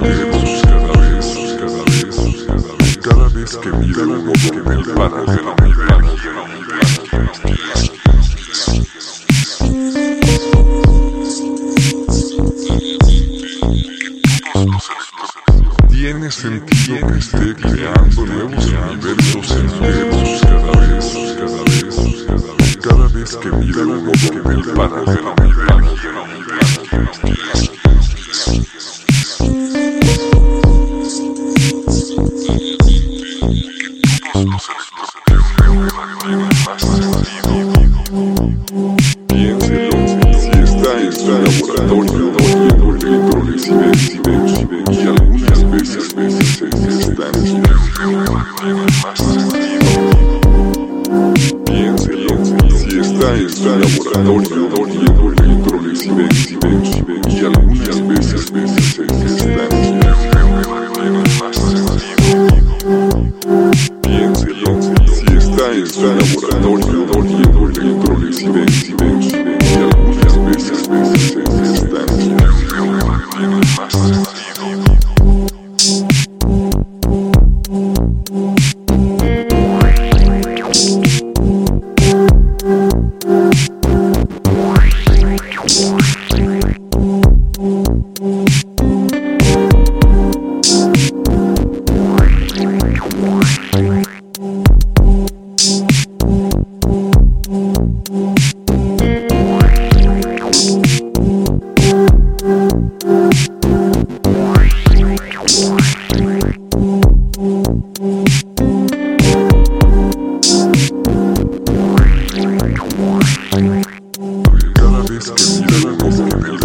universos enteros cada vez, cada vez, cada vez, que miro un ojo en el paralelo Tiene sentido que esté creando nuevos universos enteros cada vez, cada vez, cada vez, que miro un ojo en el paralelo Piénselo, si está en su laboratorio, electrones y ven, si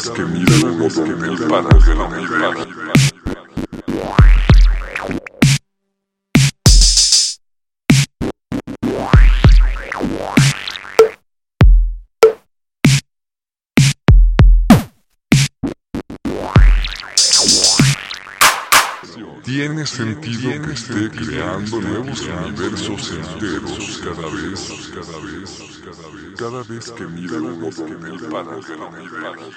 vez que mira uno por el paralelo universo. Tiene sentido que esté creando nuevos universos enteros cada vez, cada vez, cada vez, cada vez que mira uno por el paralelo universo.